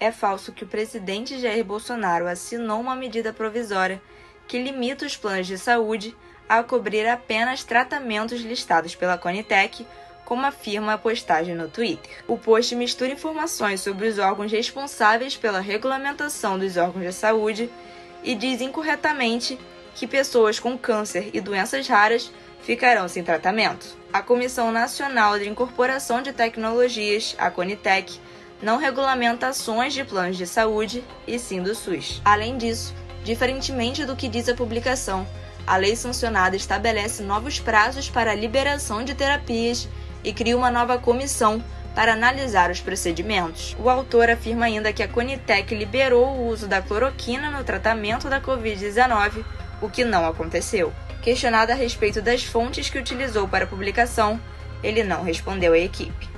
É falso que o presidente Jair Bolsonaro assinou uma medida provisória que limita os planos de saúde a cobrir apenas tratamentos listados pela Conitec, como afirma a postagem no Twitter. O post mistura informações sobre os órgãos responsáveis pela regulamentação dos órgãos de saúde e diz incorretamente que pessoas com câncer e doenças raras ficarão sem tratamento. A Comissão Nacional de Incorporação de Tecnologias, a Conitec, não regulamenta ações de planos de saúde e sim do SUS. Além disso, diferentemente do que diz a publicação, a lei sancionada estabelece novos prazos para a liberação de terapias e cria uma nova comissão para analisar os procedimentos. O autor afirma ainda que a Conitec liberou o uso da cloroquina no tratamento da Covid-19, o que não aconteceu. Questionado a respeito das fontes que utilizou para a publicação, ele não respondeu à equipe.